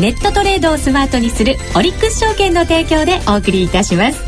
ネットトレードをスマートにするオリックス証券の提供でお送りいたします。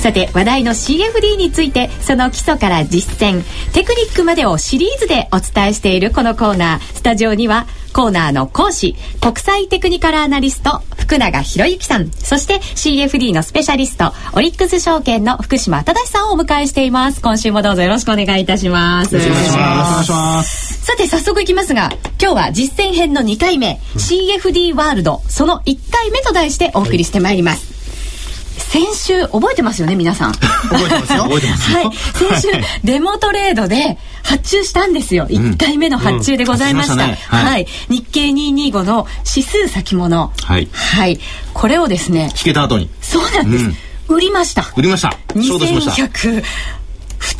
さて話題の CFD についてその基礎から実践テクニックまでをシリーズでお伝えしているこのコーナー。スタジオにはコーナーの講師国際テクニカルアナリスト福永博之さん。そして CFD のスペシャリストオリックス証券の福島忠さんをお迎えしています。今週もどうぞよろしくお願いいたします。よろしくお願いします。さて早速いきますが今日は実践編の2回目、うん、CFD ワールドその1回目と題してお送りしてまいります、先週覚えてますよね皆さん。覚えてますよ。覚えてますはい先週デモトレードで発注したんですよ、1回目の発注でございました。うん。うんしたね、はい、はい、日経225の指数先物。はい、はい、これをですね引けた後に。そうなんです、売りました。売りました。2100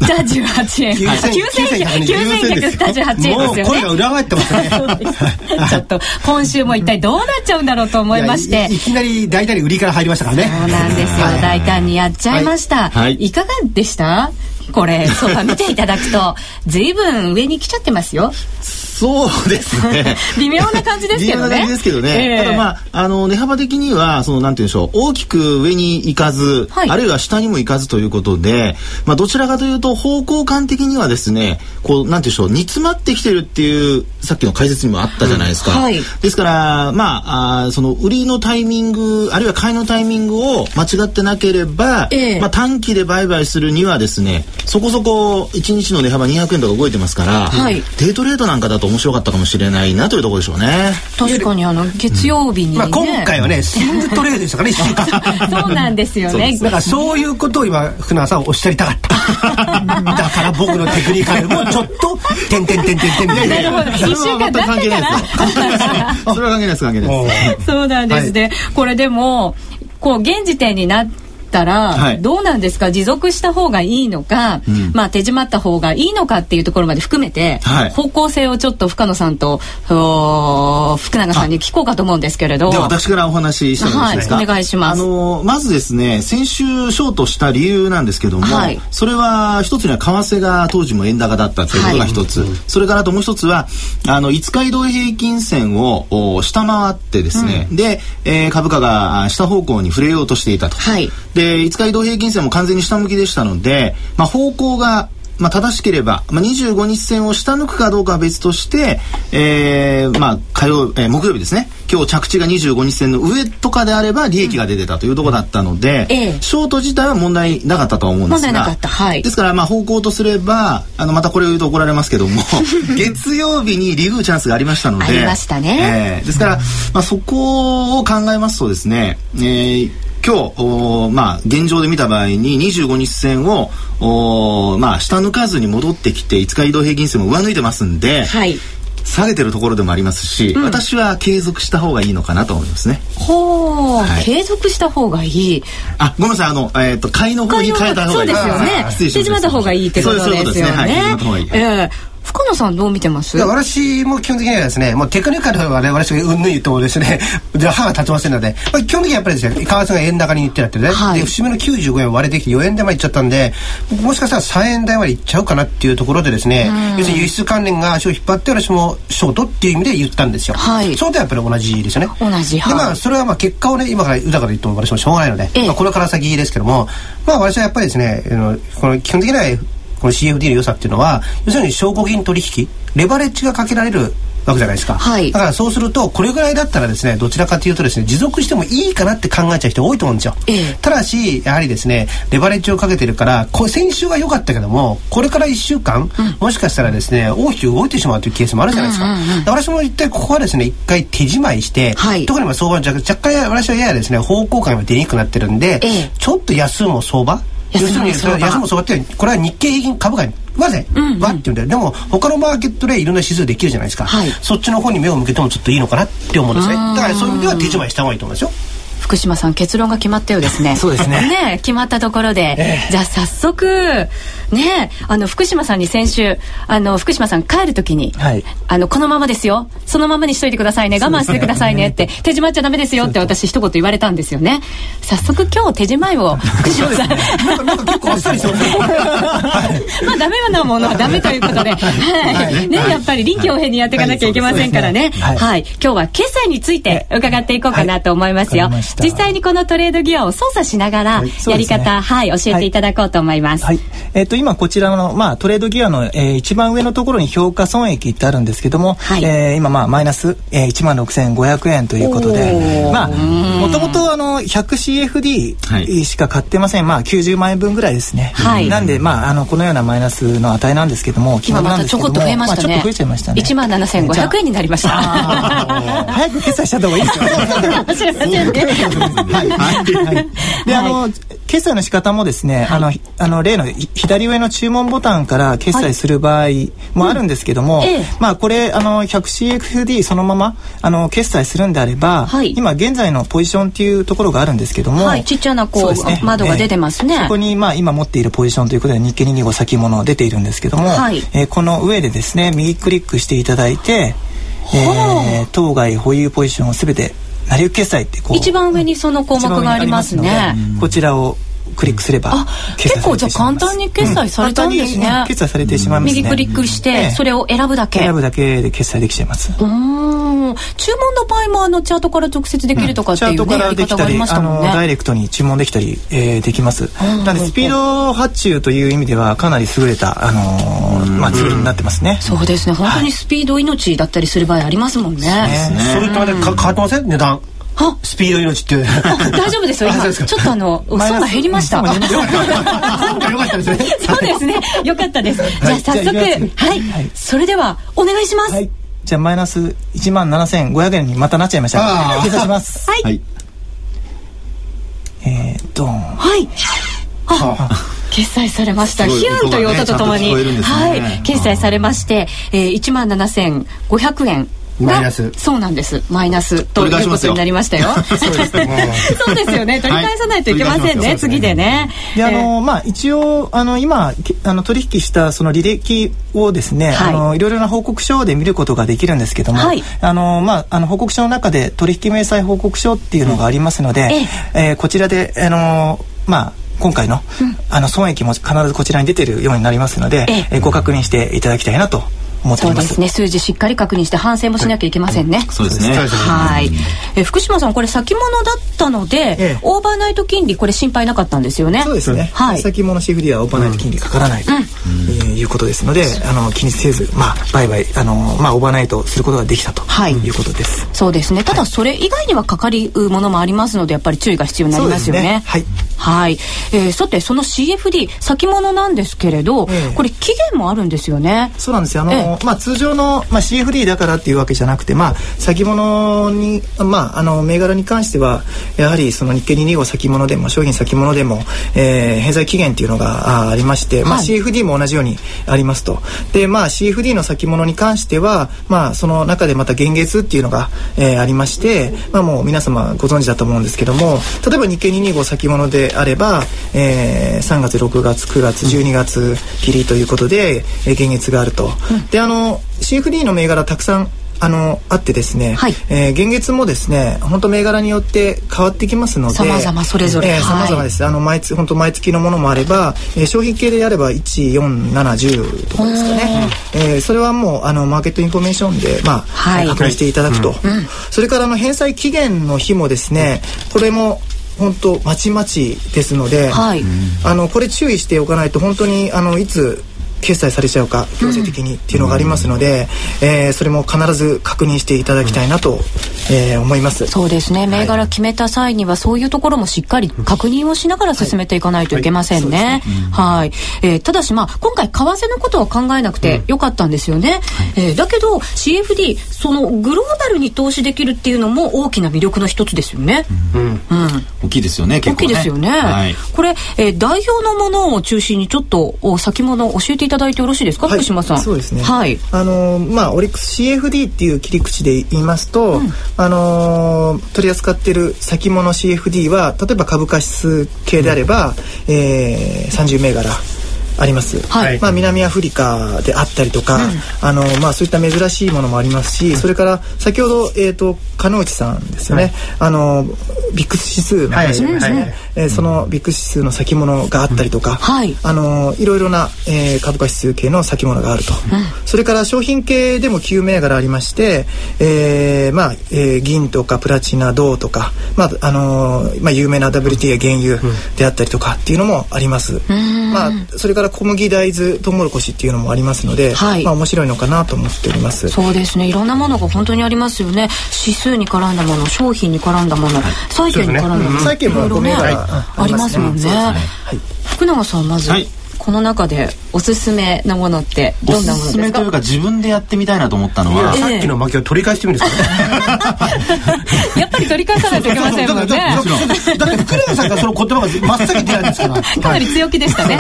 28円。9128円ですよね。声が裏返ってますね。ちょっと今週も一体どうなっちゃうんだろうと思いましてい。いきなり大胆に売りから入りましたからね。そうなんですよ。大胆にやっちゃいました。はい。いかがでした？これ、そうか見ていただくと、ずいぶん上に来ちゃってますよ。そうですね。微妙な感じですけどね。微妙な感じですけどね。えー、ただまあ、あの、値幅的には、その、なんて言うんでしょう、大きく上に行かず、はい、あるいは下にも行かずということで、まあ、どちらかというと、方向感的にはですね、こう、なんて言うんでしょう、煮詰まってきてるっていう、さっきの解説にもあったじゃないですか。はい、ですから、まあ、あその、売りのタイミング、あるいは買いのタイミングを間違ってなければ、えー、まあ、短期で売買するにはですね、そこそこ1日の値幅200円とか動いてますから、はい、デイトレードなんかだと面白かったかもしれないなというところでしょうね。確かにあの月曜日に、ね、まあ今回はねスイングトレードでしたからね1週間。そうなんですよね。だからそういうことを今船川さんおっしゃりたかった。だから僕のテクニカルもちょっと点点点点点みたいな。なるほど。一週間だ関係ないです。それは関係ないです関係ないです。そうなんですね。これでもこう現時点になってったら、どうなんですか？持続した方がいいのか、うん、まあ手締まった方がいいのかっていうところまで含めて、はい、方向性をちょっと深野さんと福永さんに聞こうかと思うんですけれど。で私からお話ししてもいいですか、はい、お願いします。あのまずですね先週ショートした理由なんですけども、はい、それは一つには為替が当時も円高だったということが一つ、それからともう一つはあの5日移動平均線を下回ってですね、うん、で、えー、株価が下方向に触れようとしていたと。で5日移動平均線も完全に下向きでしたので、まあ、方向がまあ、正しければ、まあ、25日線を下抜くかどうかは別として、えー、まあ、火曜、えー、木曜日ですね。今日着地が25日線の上とかであれば利益が出てたというところだったので、うん、ショート自体は問題なかったと思うんですが。はい、ですから、まあ、方向とすれば、あの、またこれを言うと怒られますけども、月曜日にリグーチャンスがありましたので。ありましたね。えー、ですから、まあ、そこを考えますとですね、えー今日、まあ、現状で見た場合に25日線を、まあ、下抜かずに戻ってきて5日移動平均線も上抜いてますんで、はい、下げてるところでもありますし、うん、私は継続した方がいいのかなと思いますね。ほう、はい、継続した方がいい。あ、ごめんなさい、あの、えっ、ー、と、買いの方に変えた方がいい。そうですよね。失礼しました。手締まった方がいいってことですよね。そうですね。はい。手締まった方がいい。えー深野さんどう見てます？私も基本的にはですねもうテクニカルはね私がうんぬん言ってもですね。じゃ歯が立ちませんので、まあ、基本的にはやっぱりですね為替が円高にいってなってね、はい、で節目の95円割れてきて4円台までいっちゃったんでもしかしたら3円台までいっちゃうかなっていうところでですね要するに輸出関連が足を引っ張って私もショートっていう意味で言ったんですよ、はい、その点はやっぱり同じですよね。同じ、はい、でまあそれはまあ結果をね今からうだから言っても私もしょうがないので、ええ、まあ、これから先ですけどもまあ私はやっぱりですねこの基本的にはこの CFD の良さっていうのは要するに証拠金取引レバレッジがかけられるわけじゃないですか、はい、だからそうするとこれぐらいだったらですねどちらかというとですね持続してもいいかなって考えちゃう人多いと思うんですよ、ええ、ただしやはりですねレバレッジをかけてるからこ先週は良かったけどもこれから1週間、うん、もしかしたらですね大きく動いてしまうというケースもあるじゃないですか、うんうんうん、私も一体ここはですね一回手仕舞いして、はい、特に相場若干私はややですね方向感が出にくくなってるんで、え、ちょっと安も相場要するに安も相場ってこれは日経平均株価にわぜ、うんうん、わって言うんだよ。でも他のマーケットでいろんな指数できるじゃないですか、はい、そっちの方に目を向けてもちょっといいのかなって思うんですね。だからそういう意味では手締まいした方がいいと思いますよ福島さん結論が決まったようですね。そうですね。ね決まったところで、えー、じゃあ早速ねあの福島さんに先週あの福島さん帰る時に、はい、あのこのままですよ。そのままにしといてくださいね。我慢してくださいねって手締まっちゃダメですよって私一言言われたんですよね。早速今日手締まいを福島さん。なんか結構あっさりして まあダメなものはダメということで、はい、ねやっぱり臨機応変にやっていかなきゃいけませんからね、はい、今日は決済について伺っていこうかなと思いますよ、実際にこのトレードギアを操作しながらやり方、はい、教えていただこうと思います、はい。えっ、と今こちらのまあトレードギアの、えー、一番上のところに評価損益ってあるんですけども、はい、えー、今まあマイナス、えー、1万6500円ということでまあもともとあの 100CFD しか買ってません。まあ90万円分ぐらいですね、はい、なんでまああのこのようなマイナスの値なんですけども今またちょこっと増えましたね、まあ、ちょっと増えちゃいましたね。1万7500円になりました。早く決済した方がいいですよ。知りません。ねはい、はい、であの決済の仕方もですね、はい、あのあの例の左上の注文ボタンから決済する場合もあるんですけども、はい。うん、まあこれあの 100CFD そのままあの決済するんであれば、はい、今現在のポジションっていうところがあるんですけども、はい、ちっちゃなこう、ね、窓が出てますね、えー、そこにまあ今持っているポジションということで日経225先物出ているんですけども、はい、えー、この上でですね右クリックしていただいて、えー、当該保有ポジションをすべて成り行き決済ってこう一番上にその項目がありますね。こちらをクリックすれば結構じゃあ簡単に決済されたんですね、うん、決済されてしまいますね。右クリックしてそれを選ぶだけ。選ぶだけで決済できちゃいます。うん注文の場合もあのチャートから直接できるとかっていう、ね、チャートからできたり、ね、あのダイレクトに注文できたり、えー、できます。なのでスピード発注という意味ではかなり優れたあのー、まあツールになってますね。そうですね。本当にスピード命だったりする場合ありますもんね、はい、それとあれか変わってません？値段。スピード命って。大丈夫ですよ。今ちょっとあの損が減りました。そうですね。よかったです。じゃあ早速はい。それではお願いしますじゃあマイナス1万7500円にまたなっちゃいました。計算します。はい。えー、ドン。はい。決済されました。ヒュンという音とともに、はい、決済されまして、えー、1万7500円マイナス。そうなんです。マイナスということになりましたよ。そうですよね。取り返さないといけませんね、はい、次でね。であの、まあ一応あの今あの取引したその履歴をですね、はい、あのいろいろな報告書で見ることができるんですけども、はい、あのまああの報告書の中で取引明細報告書っていうのがありますので、うん、え。えー、こちらであのまあ今回のうん、あの損益も必ずこちらに出てるようになりますので、え。えー、ご確認していただきたいなとそうですね。数字しっかり確認して反省もしなきゃいけませんね、はい、そうですね。はい。え福島さんこれ先物だったので、ええ、オーバーナイト金利これ心配なかったんですよね。そうですね、はい、先物 CFD はオーバーナイト金利かからないと、いうことですのであの気にせずまあ売買あのまあオーバーナイトすることができたとい。うことです、はい、そうですね。ただそれ以外にはかかりうものもありますのでやっぱり注意が必要になりますよね、ね、はい。はい、えー、さてその CFD 先物なんですけれど、えー、これ期限もあるんですよね。そうなんですよ。あの、えー、まあ通常のまあ、CFD だからっていうわけじゃなくて、まあ、先物に、まあ、あの銘柄に関してはやはりその日経225先物でも商品先物でも、えー、返済期限っていうのがあありまして、まあ、CFD も同じようにありますと。で、まあ、CFD の先物に関しては、まあ、その中でまた現月っていうのが、えー、ありまして、まあ、もう皆様ご存知だと思うんですけども例えば日経225先物であれば、えー、3月6月9月12月切りということで、えー、現月があると。うん、であの CFD の銘柄たくさんあのあってですね、はい、えー、現月もですね本当銘柄によって変わってきますので様々それぞれ、えー、様々です、はい、あの毎月本当毎月のものもあれば、えー、商品系であれば14710とかですかね、えー、それはもうあのマーケットインフォメーションでまあ、はい、確認していただくと、うん、それからあの返済期限の日もですねこれも本当まちまちですので、はい、あのこれ注意しておかないと本当にあのいつ決済されちゃうか強制的にっていうのがありますので、うん、えー、それも必ず確認していただきたいなと、うん、えー、思います。そうですね。銘柄決めた際にはそういうところもしっかり確認をしながら進めていかないといけませんね。はい、えー、ただしまあ今回為替のことは考えなくてよかったんですよね、うん、えー、だけど CFD そのグローバルに投資できるっていうのも大きな魅力の一つですよね、うん、うん、大きいですよねね。大きいですよね、はい、これ、えー、代表のものを中心にちょっと先物教えていいただいてよろしいですか、はい、福島さん。そうですね。はい。あのまあオリックス CFD っていう切り口で言いますと、うん、あの取り扱っている先物 CFD は例えば株価指数系であれば、うん、えー、30銘柄あります、はい、まあ、南アフリカであったりとか、うん、あのまあ、そういった珍しいものもありますし、それから先ほど、えーと、鹿内さんですよね、はい、あのビックス指数の話ですね、はい。えー、そのビックス指数の先物があったりとか、はい、あのいろいろな、えー、株価指数系の先物があると、うん、それから商品系でも9銘柄ありまして、えーまあえー、銀とかプラチナ銅とか、まああのまあ、有名な WTA 原油であったりとかっていうのもあります。まあ、それから小麦大豆トウモロコシっていうのもありますので、はい、まあ面白いのかなと思っております。そうですね。いろんなものが本当にありますよね。指数に絡んだもの商品に絡んだもの、債券に絡んだもの、債券も5銘柄ありますもんね、はい、福永さんまず、はい。この中でおすすめなものってどんなものですか？おすすめというか自分でやってみたいなと思ったのは、さっきの負けを取り返してみるんですか やっぱり取り返さないといけませんもんね葉が真っ先に出ないんですから かなり強気でしたね。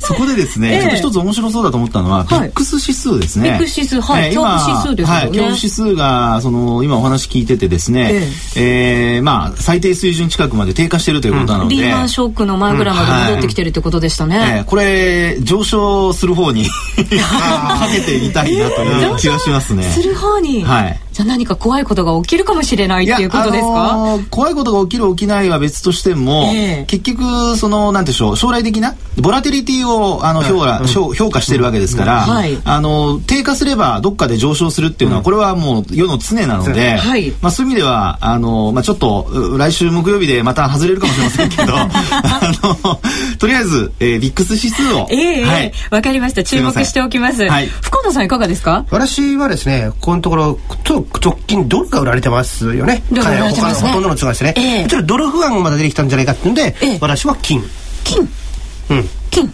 そこでですね、ちょっと一つ面白そうだと思ったのは、ビックス指数ですね。ビックス指数はい、恐怖指数ですよね、恐怖指数がその今お話聞いててですね、ええ。まあ最低水準近くまで低下しているということなので、リーマンショックの前ぐらいまで戻ってきてるってことでしたね、これ上昇する方に かけてみたいなという気がしますね。する方に。はい。じゃあ何か怖いことが起きるかもしれないっていうことですか、あのー、怖いことが起きる起きないは別としても、えー、結局そのなんでしょう将来的なボラティリティをあの評価、うん、評価してるわけですから、うん。はい、あの低下すればどっかで上昇するっていうのは、これはもう世の常なので、はい、まあそういう意味ではあのまあちょっと来週木曜日でまた外れるかもしれませんけど、あのとりあえず、えー、ビックス指数を、ええー、はい、わかりました。注目しておきます。はい、深野さんいかがですか？私はですねこのところと直近ドルが売られてますよね。ね。ほとんどの通貨ですね。えー、ちょっとドル不安がまだ出てきたんじゃないかっていうんで、えー、私は金。金。うん。金。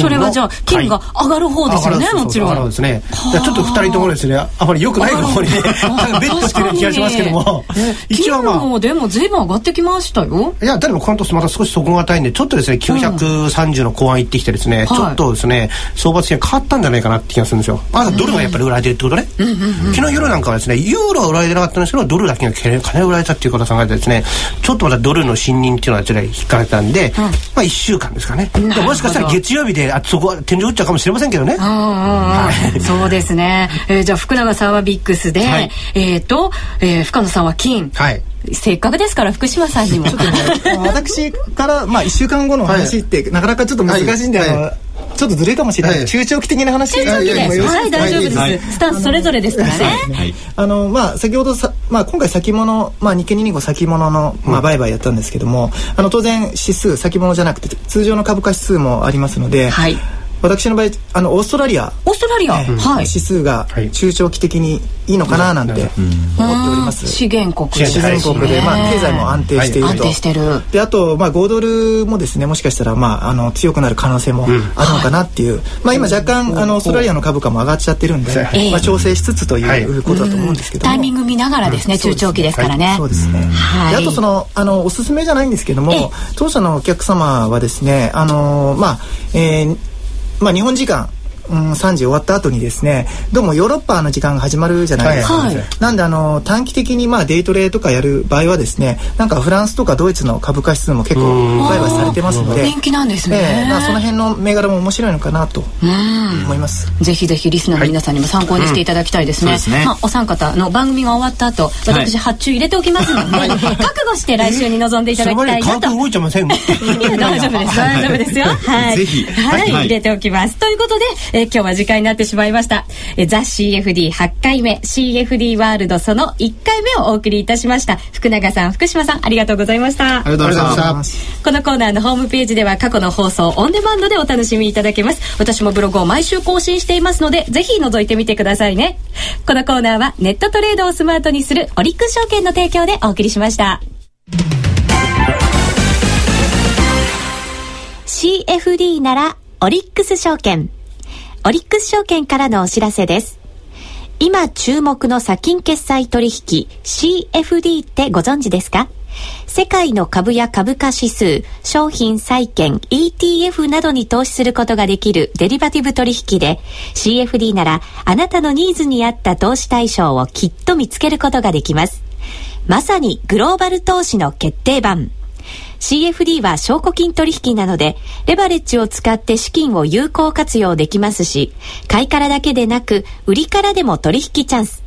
それはじゃあ金が上がる方ですよね、もちろん。上がるですね。ちょっと二人ともですね、あまり良くない方にね、ベットしてる気がしますけども。一応まあ。もでも随分上がってきましたよ。いや、でもこの年また少し底堅いんで、ちょっとですね、930の後半行ってきてですね、ちょっとですね、相場的に変わったんじゃないかなって気がするんですよ。まだドルがやっぱり売られてるってことね。昨日夜なんかはですね、ユーロは売られてなかったんですけど、ドルだけが金が売られたっていうことを考えてですね、ちょっとまたドルの信任っていうのはちょっと引っかかったんで、まあ1週間ですかね。もしかしたら月曜日で、あそこは天井打っちゃうかもしれませんけどね。はい、そうですね。えー、じゃあ福永さんはビックスで、はい、えっ、ー、と、えー、深野さんは金。はい。せっかくですから福島さんにも。ちょっとね、私からまあ一週間後の話って、なかなかちょっと難しいんで、あの。ちょっとずれかもしれない、中長期的な話。中長期です、はい、大丈夫です、スタンスそれぞれですからね、あのまあ先ほどさ、まあ、今回先物、まあ、日経225先物の、まあ、売買やったんですけども、あの当然指数先物じゃなくて通常の株価指数もありますので、はい私の場合あのオーストラリア。オーストラリア、えー、はい、指数が中長期的にいいのかななんて思っております、資源国。資源国で、まあ、経済も安定していると、はい、安定してる。であと、まあ、5ドルもですねもしかしたら、まあ、あの強くなる可能性もあるのかなっていう、うん、まあ、今若干あのオーストラリアの株価も上がっちゃってるんで、まあ、調整しつつということだと思うんですけどタイミング見ながらですね、中長期ですからね、そうですね、はい、あとそのあのおすすめじゃないんですけども当社のお客様はですねあのまあえーまあ、日本時間うん、3時終わった後にですねどうもヨーロッパの時間が始まるじゃないですか、はい、なんであの短期的にまあデイトレとかやる場合はですねなんかフランスとかドイツの株価指数も結構売買されてますので人気なんですね、えー、まあ、その辺の銘柄も面白いのかなと思います。ぜひぜひリスナーの皆さんにも参考にしていただきたいですね。はいね、まあ、お三方の番組が終わった後私発注入れておきますので、はい、覚悟して来週に臨んでいただきたいなと。動いちゃいません大丈夫です。大丈夫ですよ。はい。ぜひ。はい、入れておきます。ということで、えー、今日は時間になってしまいました。えザ・ CFD8 回目 CFD ワールドその1回目をお送りいたしました。福永さん、福島さん、ありがとうございました。ありがとうございました。このコーナーのホームページでは過去の放送オンデマンドでお楽しみいただけます。私もブログを毎週更新していますので、ぜひ覗いてみてくださいね。このコーナーはネットトレードをスマートにするオリックス証券の提供でお送りしました。CFD ならオリックス証券。オリックス証券からのお知らせです。今注目の先金決済取引 CFD ってご存知ですか？世界の株や株価指数、商品債券、ETF などに投資することができるデリバティブ取引で、CFD ならあなたのニーズに合った投資対象をきっと見つけることができます。まさにグローバル投資の決定版。CFD は証拠金取引なので、レバレッジを使って資金を有効活用できますし、買いからだけでなく、売りからでも取引チャンス。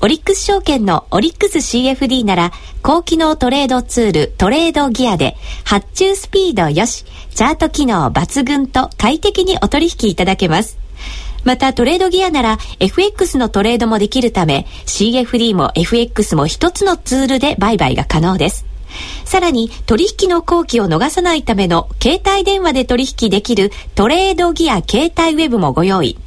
オリックス証券のオリックス CFD なら、高機能トレードツールトレードギアで、発注スピードよし、チャート機能抜群と快適にお取引いただけます。またトレードギアなら FX のトレードもできるため CFD も FX も一つのツールで売買が可能です。さらに取引の後期を逃さないための携帯電話で取引できるトレードギア携帯ウェブもご用意。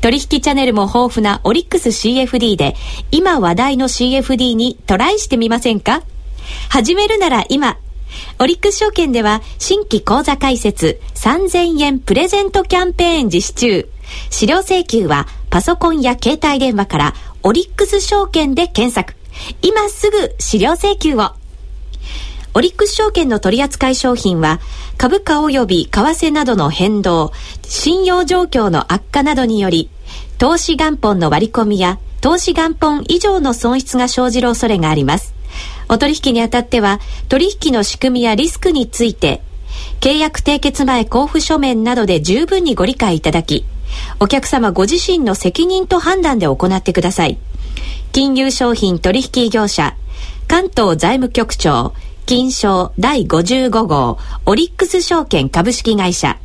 取引チャンネルも豊富なオリックス CFD で今話題の CFD にトライしてみませんか？始めるなら今オリックス証券では新規口座開設3000円プレゼントキャンペーン実施中。資料請求はパソコンや携帯電話からオリックス証券で検索。今すぐ資料請求を。オリックス証券の取扱い商品は株価及び為替などの変動、信用状況の悪化などにより投資元本の割り込みや投資元本以上の損失が生じる恐れがあります。お取引にあたっては取引の仕組みやリスクについて契約締結前交付書面などで十分にご理解いただきお客様ご自身の責任と判断で行ってください。金融商品取引業者、関東財務局長、金賞第55号、オリックス証券株式会社、